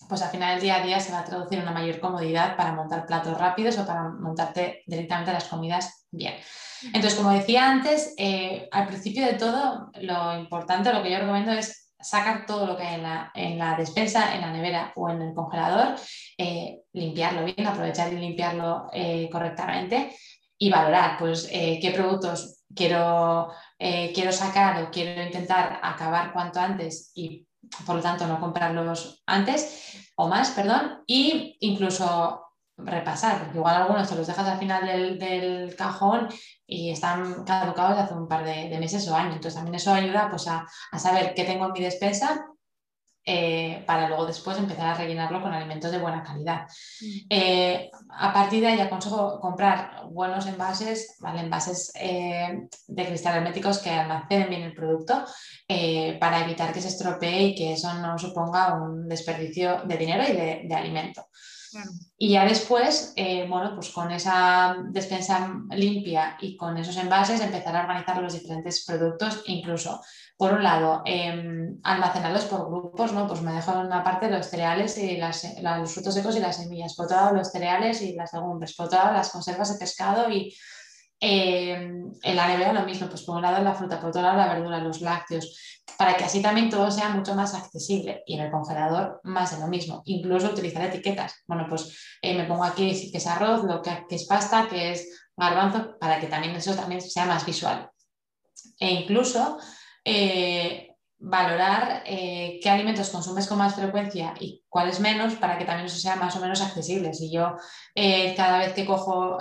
pues al final del día a día se va a traducir en una mayor comodidad para montar platos rápidos o para montarte directamente las comidas bien. Entonces, como decía antes, al principio de todo, lo importante, lo que yo recomiendo es sacar todo lo que hay en la, despensa, en la nevera o en el congelador, eh, limpiarlo bien, aprovechar y limpiarlo eh, correctamente y valorar pues, eh, qué productos quiero, quiero sacar o quiero intentar acabar cuanto antes y por lo tanto no comprarlos antes o más, perdón, e incluso repasar, porque igual algunos te los dejas al final del, cajón y están caducados de hace un par de, meses o años. Entonces también eso ayuda pues, a, saber qué tengo en mi despensa eh, para luego después empezar a rellenarlo con alimentos de buena calidad. Mm. Eh, a partir de ahí aconsejo comprar buenos envases, ¿vale? envases eh, de cristal herméticos que almacenen bien el producto para evitar que se estropee y que eso no suponga un desperdicio de dinero y de, de alimento. Y ya después, eh, bueno, pues con esa despensa limpia y con esos envases empezar a organizar los diferentes productos, incluso, por un lado, em, almacenarlos por grupos, ¿no? Pues me dejo en una parte los cereales y las, los frutos secos y las semillas, por otro lado los cereales y las legumbres, por otro lado las conservas de pescado y em, en la nevera lo mismo, pues por un lado la fruta, por otro lado la verdura, los lácteos para que así también todo sea mucho más accesible y en el congelador más de lo mismo, incluso utilizar etiquetas. Bueno, pues eh, me pongo aquí que es arroz, lo que, es pasta, que es garbanzo, para que también eso también sea más visual. E incluso eh, valorar eh, qué alimentos consumes con más frecuencia y cuáles menos para que también eso sea más o menos accesible. Si yo cada vez que cojo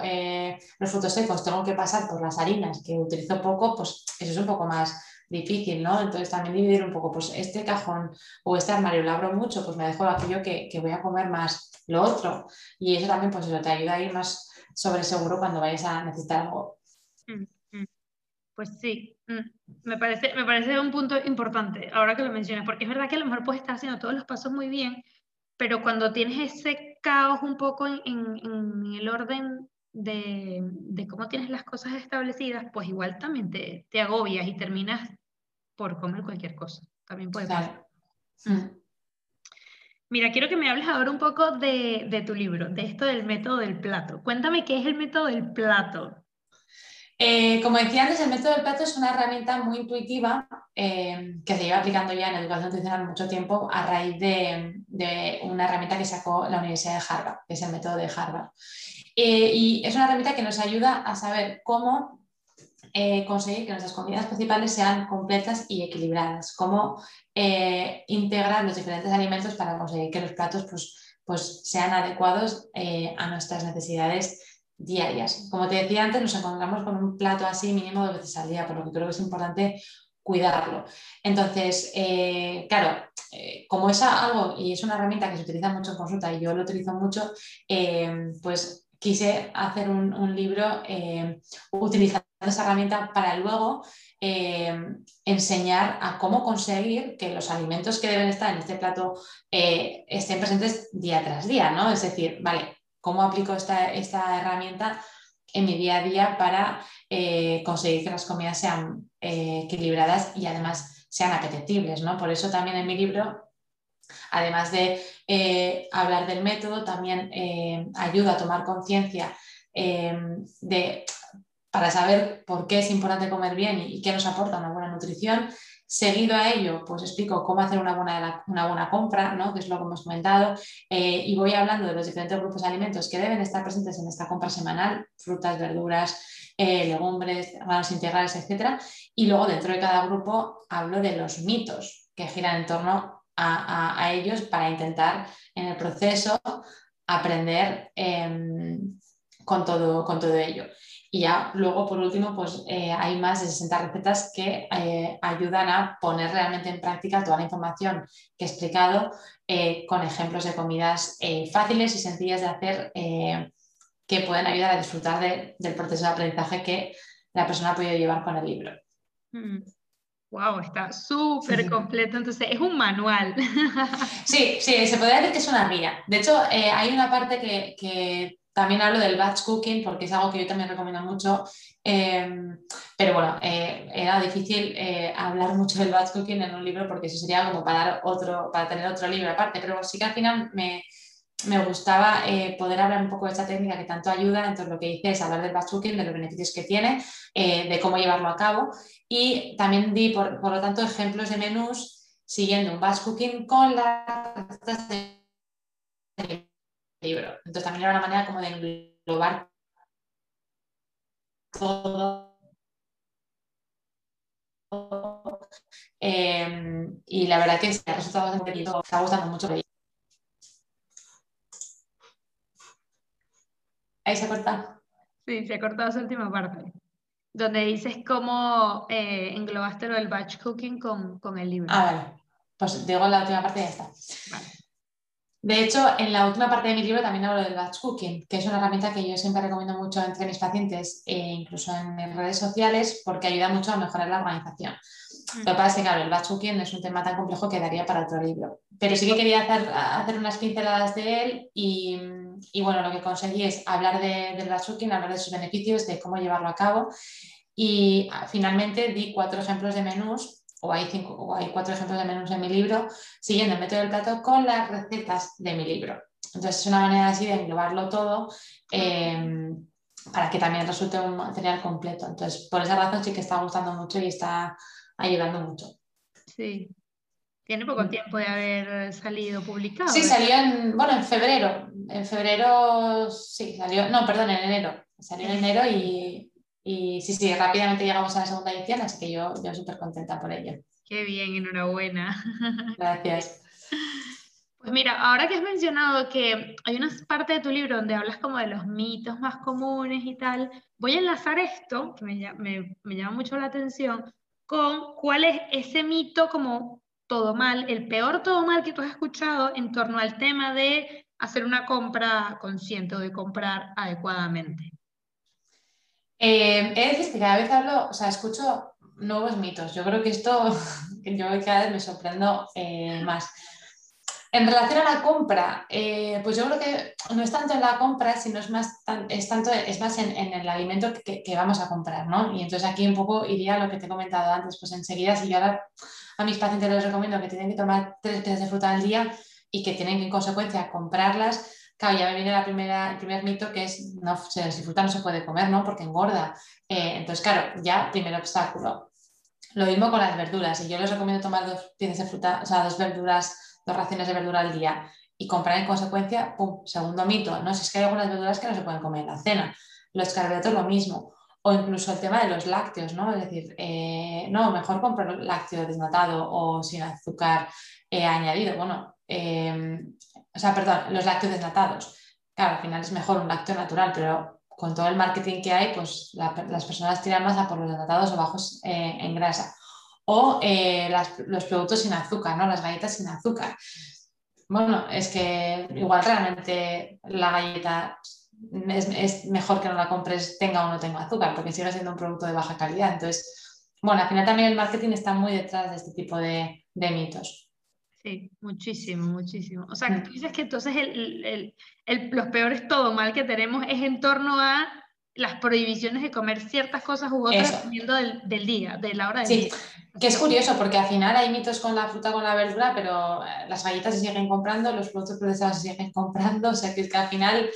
los frutos secos tengo que pasar por las harinas que utilizo poco, pues eso es un poco más difícil, ¿no? Entonces también dividir un poco, pues este cajón o este armario lo abro mucho, pues me dejo aquello que, que voy a comer más lo otro. Y eso también, pues eso te ayuda a ir más sobre seguro cuando vayas a necesitar algo. Mm, mm. Pues sí, me parece, me parece un punto importante ahora que lo mencionas, porque es verdad que a lo mejor puedes estar haciendo todos los pasos muy bien, pero cuando tienes ese caos un poco en, en, el orden de, de, cómo tienes las cosas establecidas, pues igual también te, te agobias y terminas por comer cualquier cosa. También puede pasar. Mm. Mira, quiero que me hables ahora un poco de, de, tu libro, de esto del método del plato. Cuéntame qué es el método del plato. Eh, como decía antes, el método del plato es una herramienta muy intuitiva eh, que se lleva aplicando ya en educación nutricional mucho tiempo a raíz de, una herramienta que sacó la Universidad de Harvard, que es el método de Harvard. Eh, y es una herramienta que nos ayuda a saber cómo conseguir que nuestras comidas principales sean completas y equilibradas, cómo integrar los diferentes alimentos para conseguir que los platos pues, pues sean adecuados a nuestras necesidades diarias. Como te decía antes, nos encontramos con un plato así mínimo dos veces al día, por lo que creo que es importante cuidarlo. Entonces, claro, como es algo y es una herramienta que se utiliza mucho en consulta y yo lo utilizo mucho, pues quise hacer un, libro eh, utilizando esa herramienta para luego eh, enseñar a cómo conseguir que los alimentos que deben estar en este plato eh, estén presentes día tras día, ¿no? Es decir, vale, ¿cómo aplico esta, esta herramienta en mi día a día para conseguir que las comidas sean equilibradas y además sean apetecibles, ¿no? Por eso también en mi libro Además de eh, hablar del método, también eh, ayuda a tomar conciencia eh, para saber por qué es importante comer bien y, qué nos aporta una buena nutrición. Seguido a ello, pues explico cómo hacer una buena, una buena compra, ¿no? que es lo que hemos comentado, y voy hablando de los diferentes grupos de alimentos que deben estar presentes en esta compra semanal, frutas, verduras, legumbres, granos integrales, etc. Y luego dentro de cada grupo hablo de los mitos que giran en torno a, ellos para intentar en el proceso aprender em, con, todo, con todo ello. Y ya luego, por último, pues eh, hay más de 60 recetas que eh, ayudan a poner realmente en práctica toda la información que he explicado eh, con ejemplos de comidas fáciles y sencillas de hacer que pueden ayudar a disfrutar del proceso de aprendizaje que la persona ha podido llevar con el libro. Mm. Wow, está súper completo, entonces es un manual. Sí, sí, se podría decir que es una guía. De hecho, eh, hay una parte que, también hablo del batch cooking, porque es algo que yo también recomiendo mucho, em, pero bueno, eh, era difícil eh, hablar mucho del batch cooking en un libro porque eso sería como para, otro, para tener otro libro aparte, pero sí que al final me, me gustaba poder hablar un poco de esta técnica que tanto ayuda. Entonces, lo que hice es hablar del batch cooking, de los beneficios que tiene, de cómo llevarlo a cabo y también di, por, lo tanto, ejemplos de menús siguiendo un batch cooking con las recetas del libro. Entonces también era una manera como de englobar todo. Em, y la verdad que el resultado de me está gustando mucho. Ahí se corta. Sí, se ha cortado esa última parte donde dices cómo eh, englobaste lo del batch cooking con, con, el libro. Ah, vale. Pues digo la última parte y ya está. De hecho, en la última parte de mi libro también hablo del batch cooking, que es una herramienta que yo siempre recomiendo mucho entre mis pacientes, e incluso en redes sociales, porque ayuda mucho a mejorar la organización. Mm. Lo que pasa es que, claro, el batch cooking es un tema tan complejo que daría para otro libro. Pero sí que quería hacer, hacer unas pinceladas de él y, y bueno, lo que conseguí es hablar de, del batch cooking, hablar de sus beneficios, de cómo llevarlo a cabo y ah, finalmente di cuatro ejemplos de menús, o hay, cinco, o hay cuatro ejemplos de menús en mi libro, siguiendo el método del plato con las recetas de mi libro. Entonces es una manera así de englobarlo todo em, para que también resulte un material completo. Entonces, por esa razón sí que está gustando mucho y está ayudando mucho. Sí. Tiene poco mm. tiempo de haber salido publicado. Sí, salió en, bueno, en febrero. En febrero, sí, salió, no, perdón, en enero. Salió en enero y, y sí, sí, rápidamente llegamos a la segunda edición, así que yo, yo súper contenta por ello. Qué bien, enhorabuena. Gracias. Pues mira, ahora que has mencionado que hay una parte de tu libro donde hablas como de los mitos más comunes y tal, voy a enlazar esto, que me, me, me llama mucho la atención, con cuál es ese mito como todo mal, el peor todo mal que tú has escuchado en torno al tema de hacer una compra consciente o de comprar adecuadamente. Eh, he decir que cada vez hablo, o sea, escucho nuevos mitos. Yo creo que esto, yo cada vez me sorprendo eh, más. En relación a la compra, eh, pues yo creo que no es tanto en la compra, sino es más, es tanto, es más en, el alimento que, vamos a comprar, ¿no? Y entonces aquí un poco iría a lo que te he comentado antes, pues enseguida si yo ahora a mis pacientes les recomiendo que tienen que tomar tres piezas de fruta al día y que tienen que en consecuencia comprarlas, Claro, ya me viene el primer mito que es, no, si fruta no se puede comer, ¿no? Porque engorda. Eh, entonces, claro, ya primer obstáculo. Lo mismo con las verduras. Y yo les recomiendo tomar dos piezas de fruta, o sea, dos verduras, dos raciones de verdura al día y comprar en consecuencia, pum, segundo mito. No, si es que hay algunas verduras que no se pueden comer en la cena. Los carbohidratos lo mismo. O incluso el tema de los lácteos, ¿no? Es decir, eh, no, mejor compro lácteo desnatado o sin azúcar eh, añadido. Bueno, o sea, perdón, los lácteos desnatados. Claro, al final es mejor un lácteo natural, pero con todo el marketing que hay, pues las personas tiran más a por los desnatados o bajos eh, en grasa. O eh, los productos sin azúcar, ¿no? Las galletas sin azúcar. Bueno, es que igual realmente la galleta es, mejor que no la compres tenga o no tenga azúcar, porque sigue siendo un producto de baja calidad. Entonces, bueno, al final también el marketing está muy detrás de este tipo de, mitos. Sí, muchísimo, muchísimo. O sea, tú dices que entonces los peores todo mal que tenemos es en torno a las prohibiciones de comer ciertas cosas u otras dependiendo del, día, de la hora del sí, que es curioso porque al final hay mitos con la fruta, con la verdura, pero eh, las galletas se siguen comprando, los productos procesados se siguen comprando, o sea que, es que al final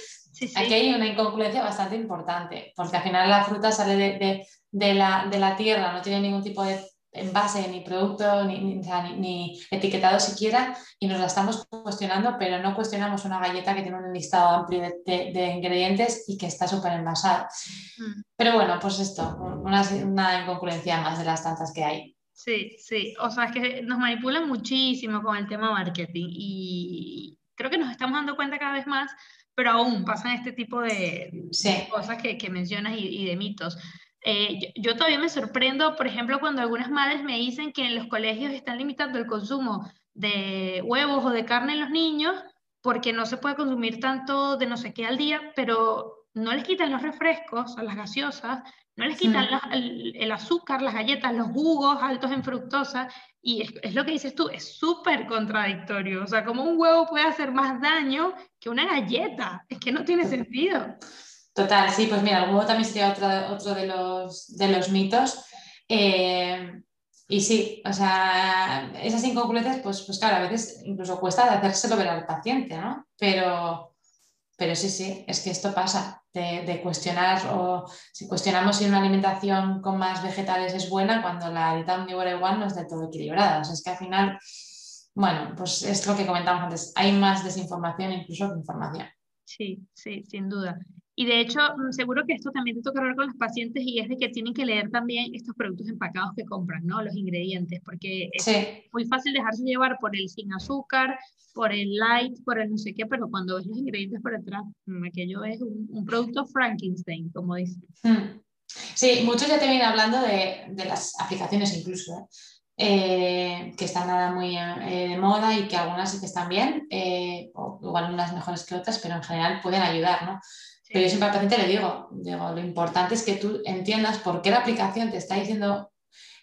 aquí hay una incongruencia bastante importante, porque al final la fruta sale de, de, la, de la tierra, no tiene ningún tipo de envase, ni producto, ni, ni, etiquetado siquiera, y nos la estamos cuestionando, pero no cuestionamos una galleta que tiene un listado amplio de, ingredientes y que está súper envasada. Mm. Pero bueno, pues esto, una, una incongruencia más de las tantas que hay. Sí, sí, o sea, es que nos manipulan muchísimo con el tema marketing y creo que nos estamos dando cuenta cada vez más, pero aún pasan este tipo de, cosas que, que mencionas y, y de mitos. Eh, yo, todavía me sorprendo, por ejemplo, cuando algunas madres me dicen que en los colegios están limitando el consumo de huevos o de carne en los niños porque no se puede consumir tanto de no sé qué al día, pero no les quitan los refrescos, las gaseosas, no les quitan el, azúcar, las galletas, los jugos altos en fructosa, y es, es lo que dices tú, es súper contradictorio. O sea, como un huevo puede hacer más daño que una galleta, es que no tiene sentido. Total, sí, pues mira, el huevo también sería otro, otro de, los, de los mitos. Eh, y sí, o sea, esas incongruencias, pues, pues claro, a veces incluso cuesta de hacérselo ver al paciente, ¿no? Pero, pero sí, sí, es que esto pasa, de, cuestionar o si cuestionamos si una alimentación con más vegetales es buena cuando la dieta omnívora igual no es del todo equilibrada. O sea, es que al final, bueno, pues es lo que comentamos antes, hay más desinformación incluso que información. Sí, sí, sin duda. Y de hecho, mm, seguro que esto también te toca hablar con los pacientes y es de que tienen que leer también estos productos empacados que compran, ¿no? Los ingredientes, porque es muy fácil dejarse llevar por el sin azúcar, por el light, por el no sé qué, pero cuando ves los ingredientes por detrás, mm, aquello es un, producto Frankenstein, como dicen. Hmm. Sí, muchos ya te vienen hablando de, de las aplicaciones incluso, ¿eh? Eh, que están nada muy eh, de moda y que algunas sí que están bien, o igual unas mejores que otras, pero en general pueden ayudar, ¿no? Pero yo siempre al paciente le digo, digo, lo importante es que tú entiendas por qué la aplicación te está diciendo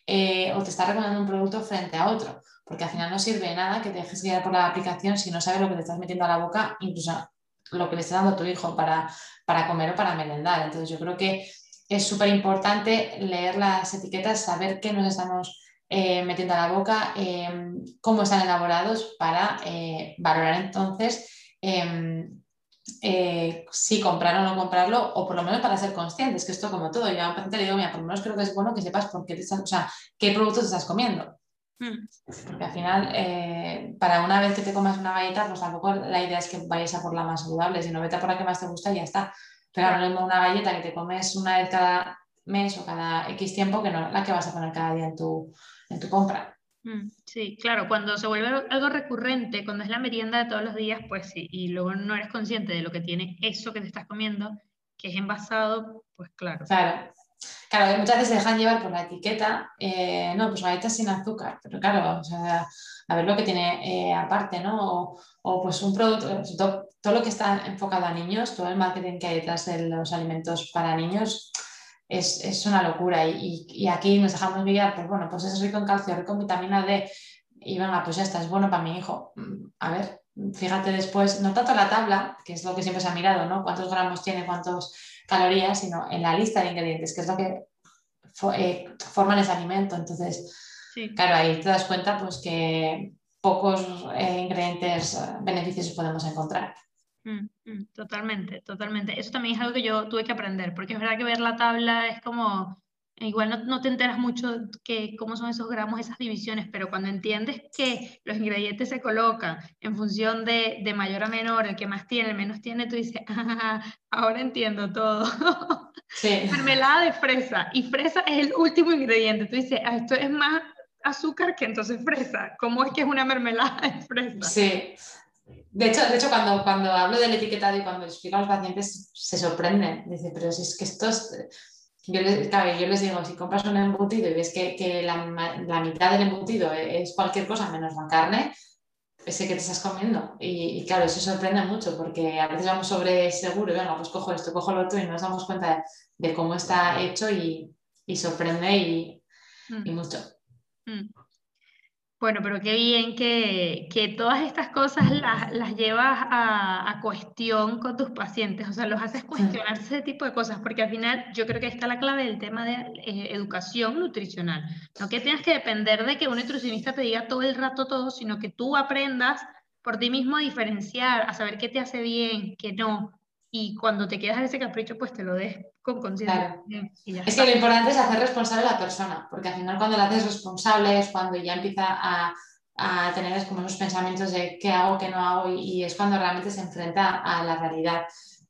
eh, o te está recomendando un producto frente a otro, porque al final no sirve nada que te dejes guiar por la aplicación si no sabes lo que te estás metiendo a la boca, incluso lo que le está dando a tu hijo para, para comer o para merendar. Entonces yo creo que es súper importante leer las etiquetas, saber qué nos estamos eh, metiendo a la boca, eh, cómo están elaborados para valorar entonces em, eh, si comprar o no comprarlo, o por lo menos para ser conscientes, que esto como todo, yo a un paciente le digo, mira, por lo menos creo que es bueno que sepas por qué o sea, qué productos estás comiendo. Hmm. Porque al final, eh, para una vez que te comas una galleta, pues tampoco la idea es que vayas a por la más saludable, sino vete a por la que más te gusta y ya está. Pero no es una galleta que te comes una vez cada mes o cada X tiempo que no la que vas a poner cada día en tu, en tu compra. Mm, sí, claro, cuando se vuelve algo recurrente, cuando es la merienda de todos los días, pues sí, y luego no eres consciente de lo que tiene eso que te estás comiendo, que es envasado, pues claro. Claro, claro, muchas veces se dejan llevar por la etiqueta, eh, no, pues galletas sin azúcar, pero claro, o a ver lo que tiene eh, aparte, ¿no? O, pues un producto, todo, todo, lo que está enfocado a niños, todo el marketing que hay detrás de los alimentos para niños, es, una locura. Y, aquí nos dejamos guiar, pues bueno, pues es rico en calcio, rico en vitamina D. Y venga, pues ya está, es bueno para mi hijo. Mm, a ver, fíjate después, no tanto la tabla, que es lo que siempre se ha mirado, ¿no? Cuántos gramos tiene, cuántas calorías, sino en la lista de ingredientes, que es lo que eh, forman ese alimento. Entonces, claro, ahí te das cuenta pues que pocos eh, ingredientes eh, beneficiosos podemos encontrar. Mm, mm, totalmente, totalmente. Eso también es algo que yo tuve que aprender, porque es verdad que ver la tabla es como, igual no, no te enteras mucho que cómo son esos gramos, esas divisiones, pero cuando entiendes que los ingredientes se colocan en función de, de mayor a menor, el que más tiene, el menos tiene, tú dices, ah, ahora entiendo todo. Sí. Mermelada de fresa, y fresa es el último ingrediente. Tú dices, ah, esto es más azúcar que entonces fresa. ¿Cómo es que es una mermelada de fresa? Sí, de hecho, de hecho cuando, cuando hablo del etiquetado y cuando explico a los pacientes se sorprenden. Dicen, pero si es que esto Yo les, yo les digo, si compras un embutido y ves que, que la, la, mitad del embutido es cualquier cosa menos la carne, ese que te estás comiendo. Y, claro, eso sorprende mucho porque a veces vamos sobre seguro, venga, pues cojo esto, cojo lo otro y nos damos cuenta de, cómo está hecho y, sorprende y, mm. mucho. Mm. Bueno, pero qué bien que, todas estas cosas las, llevas a, cuestión con tus pacientes, o sea, los haces cuestionar ese tipo de cosas, porque al final yo creo que está la clave del tema de eh, educación nutricional. No que tengas que depender de que un nutricionista te diga todo el rato todo, sino que tú aprendas por ti mismo a diferenciar, a saber qué te hace bien, qué no, y cuando te quedas ese capricho, pues te lo des con conciencia. Es que lo importante es hacer responsable a la persona, porque al final cuando la haces responsable es cuando ya empieza a, a tener como esos pensamientos de qué hago, qué no hago, y, es cuando realmente se enfrenta a la realidad.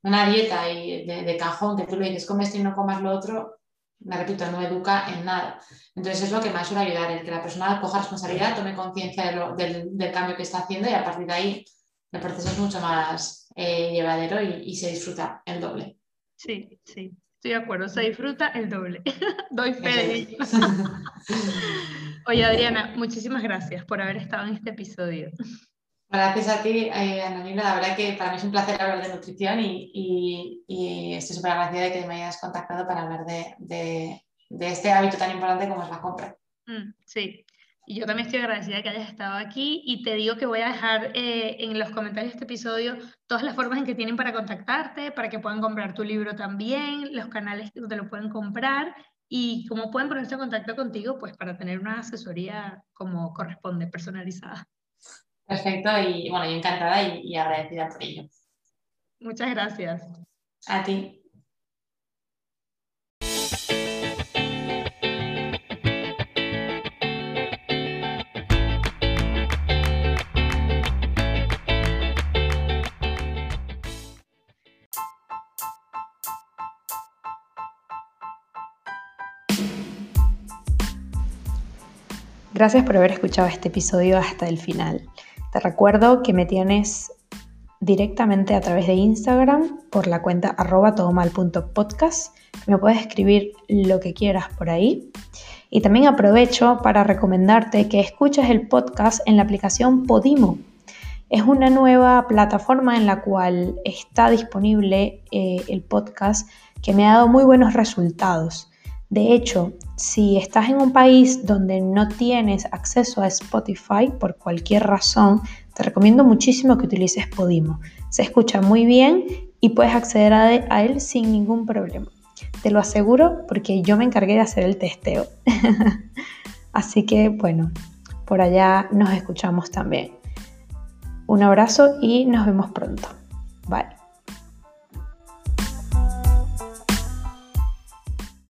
Una dieta y de, cajón que tú le dices comes esto y no comas lo otro, me repito, no educa en nada. Entonces es lo que más suele ayudar, el que la persona coja responsabilidad, tome conciencia del, del cambio que está haciendo y a partir de ahí el proceso es mucho más eh, llevadero y, se disfruta el doble. Sí, sí, estoy de acuerdo, se disfruta el doble. Doy fe de ello. Oye, Adriana, muchísimas gracias por haber estado en este episodio. Gracias a ti, eh. La verdad que para mí es un placer hablar de nutrición y, estoy súper agradecida de que me hayas contactado para hablar de, este hábito tan importante como es la compra. Mm, sí, y yo también estoy agradecida que hayas estado aquí y te digo que voy a dejar eh, en los comentarios de este episodio todas las formas en que tienen para contactarte, para que puedan comprar tu libro también, los canales donde lo pueden comprar y cómo pueden ponerse en contacto contigo, pues para tener una asesoría como corresponde, personalizada. Perfecto y bueno, yo encantada y, y agradecida por ello. Muchas gracias. A ti. Gracias por haber escuchado este episodio hasta el final. Te recuerdo que me tienes directamente a través de Instagram por la cuenta arroba todomal.podcast. Me puedes escribir lo que quieras por ahí. Y también aprovecho para recomendarte que escuches el podcast en la aplicación Podimo. Es una nueva plataforma en la cual está disponible eh, el podcast que me ha dado muy buenos resultados. De hecho, si estás en un país donde no tienes acceso a Spotify por cualquier razón, te recomiendo muchísimo que utilices Podimo. Se escucha muy bien y puedes acceder a él sin ningún problema. Te lo aseguro porque yo me encargué de hacer el testeo. Así que bueno, por allá nos escuchamos también. Un abrazo y nos vemos pronto. Bye.